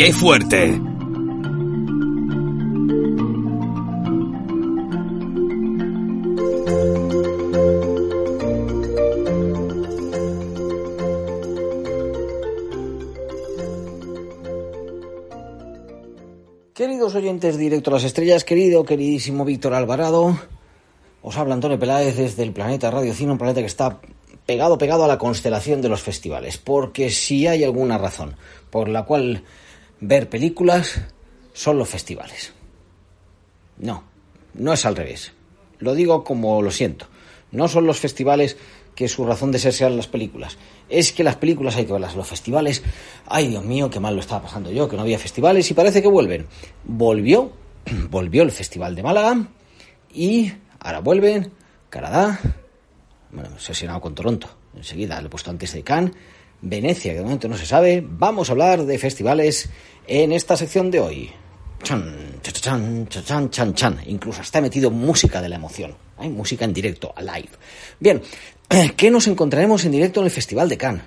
¡Qué fuerte! Queridos oyentes directo a las estrellas, querido, queridísimo Víctor Alvarado, os habla Antonio Peláez desde el planeta Radio Cine, un planeta que está pegado, pegado a la constelación de los festivales, porque si hay alguna razón por la cual ver películas son los festivales. No, no es al revés. Lo digo como lo siento. No son los festivales que su razón de ser sean las películas. Es que las películas hay que verlas. Los festivales, ay Dios mío, qué mal lo estaba pasando yo, que no había festivales y parece que vuelven. Volvió, volvió el Festival de Málaga y ahora vuelven Canadá, bueno, obsesionado con Toronto. Enseguida le he puesto antes de Cannes, Venecia, que de momento no se sabe. Vamos a hablar de festivales en esta sección de hoy. Chan, chan, chan, chan, chan. Incluso está metido música de la emoción. Hay música en directo, live. Bien, ¿qué nos encontraremos en directo en el Festival de Cannes?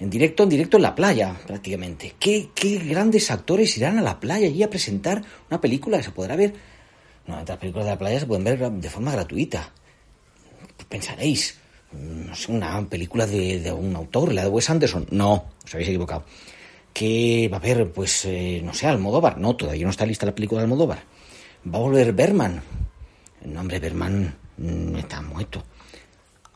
En directo, en directo en la playa, prácticamente. ¿Qué, grandes actores irán a la playa allí a presentar una película que se podrá ver? No, las películas de la playa se pueden ver de forma gratuita. Pensaréis, no sé, una película de, un autor, la de Wes Anderson. No, os habéis equivocado. Que va a haber, pues, eh, no sé, Almodóvar. No, todavía no está lista la película de Almodóvar. Va a volver Berman. El nombre Berman mm, está muerto.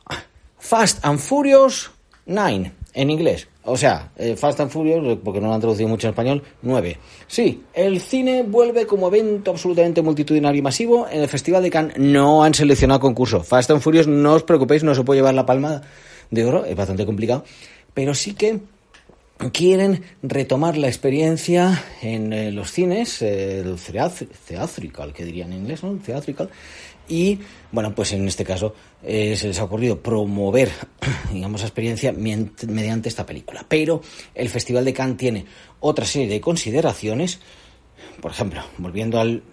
Ah, Fast and Furious 9, en inglés. O sea, eh, Fast and Furious, porque no lo han traducido mucho en español, 9. Sí, el cine vuelve como evento absolutamente multitudinario y masivo. En el Festival de Cannes no han seleccionado concurso. Fast and Furious, no os preocupéis, no se puede llevar la palma de oro, es bastante complicado. Pero sí que quieren retomar la experiencia en eh, los cines, eh, el theatr- theatrical, que dirían en inglés, ¿no? Theatrical. Y, bueno, pues en este caso eh, se les ha ocurrido promover, digamos, esa experiencia mediante esta película. Pero el Festival de Cannes tiene otra serie de consideraciones. Por ejemplo, volviendo al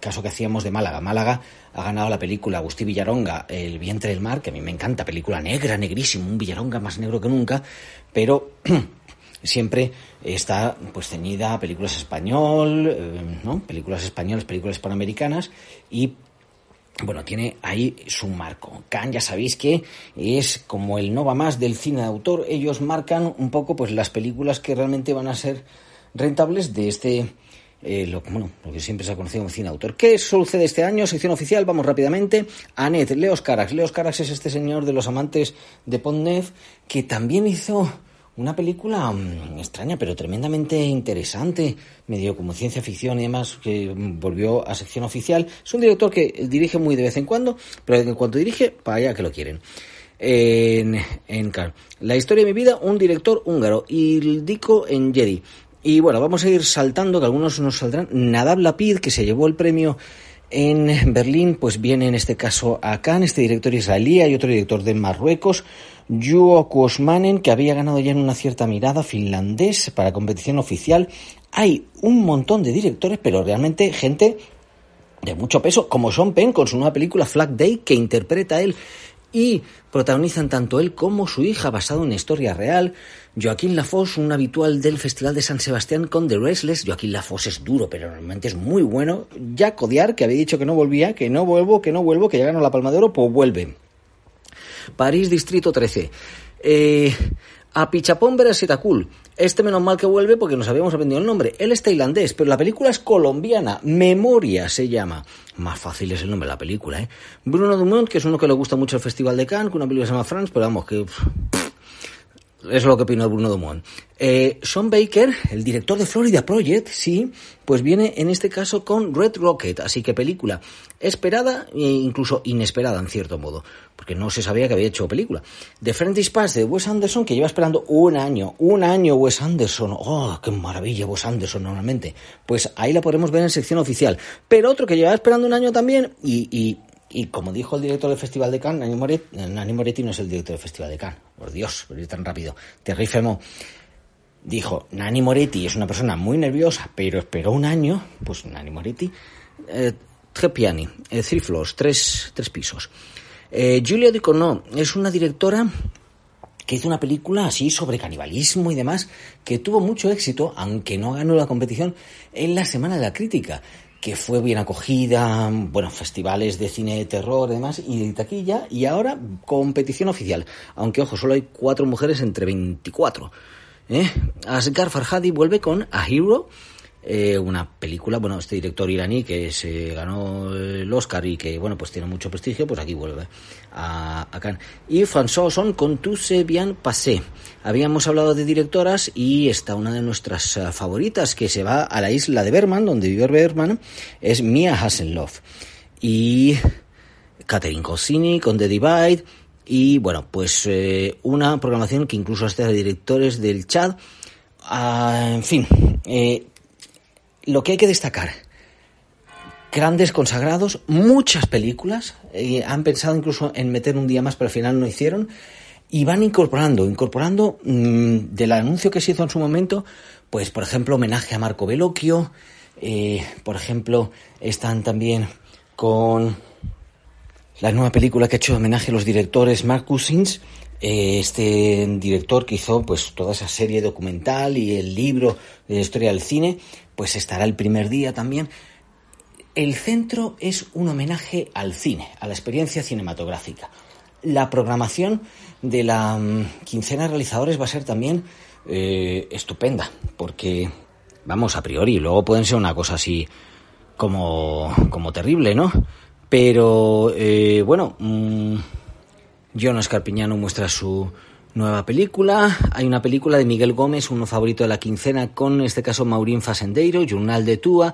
caso que hacíamos de Málaga. Málaga ha ganado la película Agustí Villaronga, El vientre del mar, que a mí me encanta, película negra, negrísimo, un Villaronga más negro que nunca, pero siempre está pues ceñida a películas español, eh, ¿no? Películas españolas, películas hispanoamericanas y bueno, tiene ahí su marco. Cannes, ya sabéis que es como el no va más del cine de autor. Ellos marcan un poco pues las películas que realmente van a ser rentables de este eh, lo, bueno, lo que siempre se ha conocido como cine autor. ¿Qué sucede este año? Sección oficial, vamos rápidamente. Anet, Leos Carax. Leos Carax es este señor de los amantes de Pondnev que también hizo una película mm, extraña, pero tremendamente interesante, medio como ciencia ficción y demás, que mm, volvió a sección oficial. Es un director que dirige muy de vez en cuando, pero en cuanto dirige, para allá que lo quieren. En, en. La historia de mi vida, un director húngaro, Ildiko en Jedi. Y bueno, vamos a ir saltando, que algunos nos saldrán. Nadab Lapid, que se llevó el premio en Berlín, pues viene en este caso a Cannes, este director israelí, hay otro director de Marruecos, Juho Kuosmanen, que había ganado ya en una cierta mirada finlandés para competición oficial, hay un montón de directores, pero realmente gente de mucho peso, como Sean Penn con su nueva película Flag Day, que interpreta él y protagonizan tanto él como su hija basado en historia real. Joaquín Lafosse, un habitual del Festival de San Sebastián con The Restless. Joaquín Lafosse es duro, pero realmente es muy bueno. Ya Codiar, que había dicho que no volvía, que no vuelvo, que no vuelvo, que ya ganó la Palma de Oro, pues vuelve. París, Distrito 13. Eh, a Pichapón Setacul. Este menos mal que vuelve porque nos habíamos aprendido el nombre. Él es tailandés, pero la película es colombiana. Memoria se llama. Más fácil es el nombre de la película, ¿eh? Bruno Dumont, que es uno que le gusta mucho el Festival de Cannes, que una película se llama France, pero vamos, que... Es lo que opino de Bruno Dumont. Eh, Sean Baker, el director de Florida Project, sí, pues viene en este caso con Red Rocket, así que película esperada e incluso inesperada en cierto modo, porque no se sabía que había hecho película. The Friendly Pass de Wes Anderson, que lleva esperando un año, un año Wes Anderson, oh, qué maravilla Wes Anderson normalmente, pues ahí la podremos ver en sección oficial. Pero otro que lleva esperando un año también y, y y como dijo el director del Festival de Cannes, Nani Moretti, Nani Moretti no es el director del Festival de Cannes. Por Dios, por ir tan rápido. Terry Femo dijo, Nani Moretti es una persona muy nerviosa, pero esperó un año. Pues Nani Moretti, eh, eh, three floors, tres, tres pisos. Eh, Julia Ducournau es una directora que hizo una película así sobre canibalismo y demás, que tuvo mucho éxito, aunque no ganó la competición, en la Semana de la Crítica que fue bien acogida, bueno, festivales de cine de terror y demás, y de taquilla, y ahora competición oficial. Aunque, ojo, solo hay cuatro mujeres entre 24. ¿eh? Asghar Farhadi vuelve con A Hero, eh, una película, bueno, este director iraní que se ganó el Oscar y que, bueno, pues tiene mucho prestigio, pues aquí vuelve a, a Cannes. Y François Son con Tu se bien passé. Habíamos hablado de directoras y está una de nuestras eh, favoritas que se va a la isla de Berman, donde vive Berman, es Mia Hasselhoff. Y Catherine Cosini con The Divide. Y bueno, pues eh, una programación que incluso hasta directores del chat. Ah, en fin, lo que hay que destacar, grandes consagrados, muchas películas, han pensado incluso en meter un día más, pero al final no hicieron, y van incorporando, incorporando mmm, del anuncio que se hizo en su momento, pues por ejemplo homenaje a Marco Bellocchio, eh, por ejemplo están también con la nueva película que ha hecho homenaje a los directores Mark Cousins, eh, este director que hizo pues toda esa serie documental y el libro de la historia del cine, pues estará el primer día también. El centro es un homenaje al cine, a la experiencia cinematográfica. La programación de la um, quincena de realizadores va a ser también eh, estupenda, porque, vamos, a priori, luego pueden ser una cosa así como, como terrible, ¿no? Pero, eh, bueno, mmm, John Escarpiñano muestra su, nueva película. Hay una película de Miguel Gómez, uno favorito de la quincena, con en este caso Maurín Fasendeiro, Journal de Tua.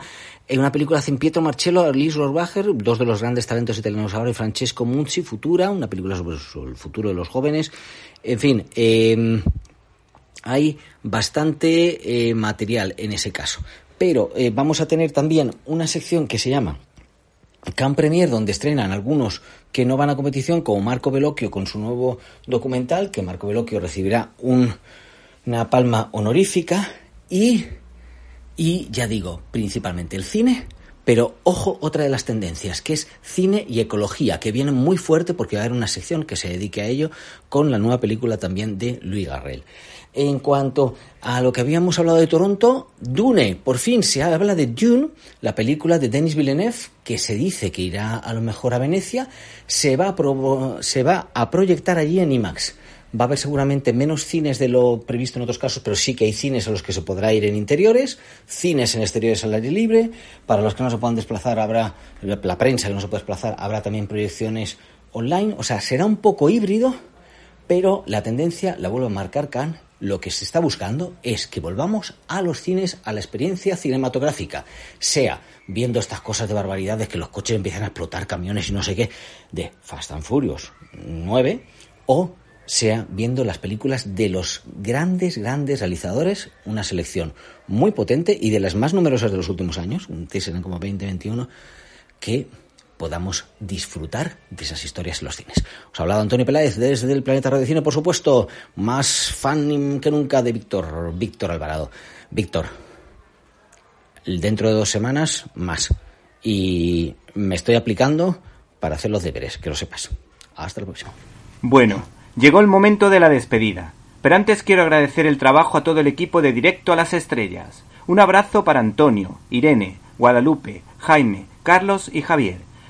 Hay una película de Pietro Marcello, Arlis Rohrbacher, dos de los grandes talentos italianos ahora, y Francesco Munzi, Futura, una película sobre, el futuro de los jóvenes. En fin, eh, hay bastante eh, material en ese caso. Pero eh, vamos a tener también una sección que se llama Can Premier, donde estrenan algunos que no van a competición, como Marco Bellocchio con su nuevo documental, que Marco Bellocchio recibirá un, una palma honorífica, y, y ya digo, principalmente el cine, pero ojo, otra de las tendencias, que es cine y ecología, que viene muy fuerte porque va a haber una sección que se dedique a ello con la nueva película también de Louis Garrel. En cuanto a lo que habíamos hablado de Toronto, Dune, por fin se habla de Dune, la película de Denis Villeneuve, que se dice que irá a lo mejor a Venecia, se va a, se va a proyectar allí en IMAX. Va a haber seguramente menos cines de lo previsto en otros casos, pero sí que hay cines a los que se podrá ir en interiores, cines en exteriores al aire libre. Para los que no se puedan desplazar, habrá la prensa que no se puede desplazar, habrá también proyecciones online. O sea, será un poco híbrido, pero la tendencia la vuelve a marcar Cannes lo que se está buscando es que volvamos a los cines, a la experiencia cinematográfica, sea viendo estas cosas de barbaridades que los coches empiezan a explotar camiones y no sé qué, de Fast and Furious 9, o sea viendo las películas de los grandes, grandes realizadores, una selección muy potente y de las más numerosas de los últimos años, un serán como 2021, que podamos disfrutar de esas historias en los cines. Os ha hablado Antonio Peláez desde el Planeta Radio Cine, por supuesto, más fan que nunca de Víctor, Víctor Alvarado. Víctor, dentro de dos semanas más. Y me estoy aplicando para hacer los deberes, que lo sepas. Hasta la próxima. Bueno, llegó el momento de la despedida. Pero antes quiero agradecer el trabajo a todo el equipo de Directo a las Estrellas. Un abrazo para Antonio, Irene, Guadalupe, Jaime, Carlos y Javier,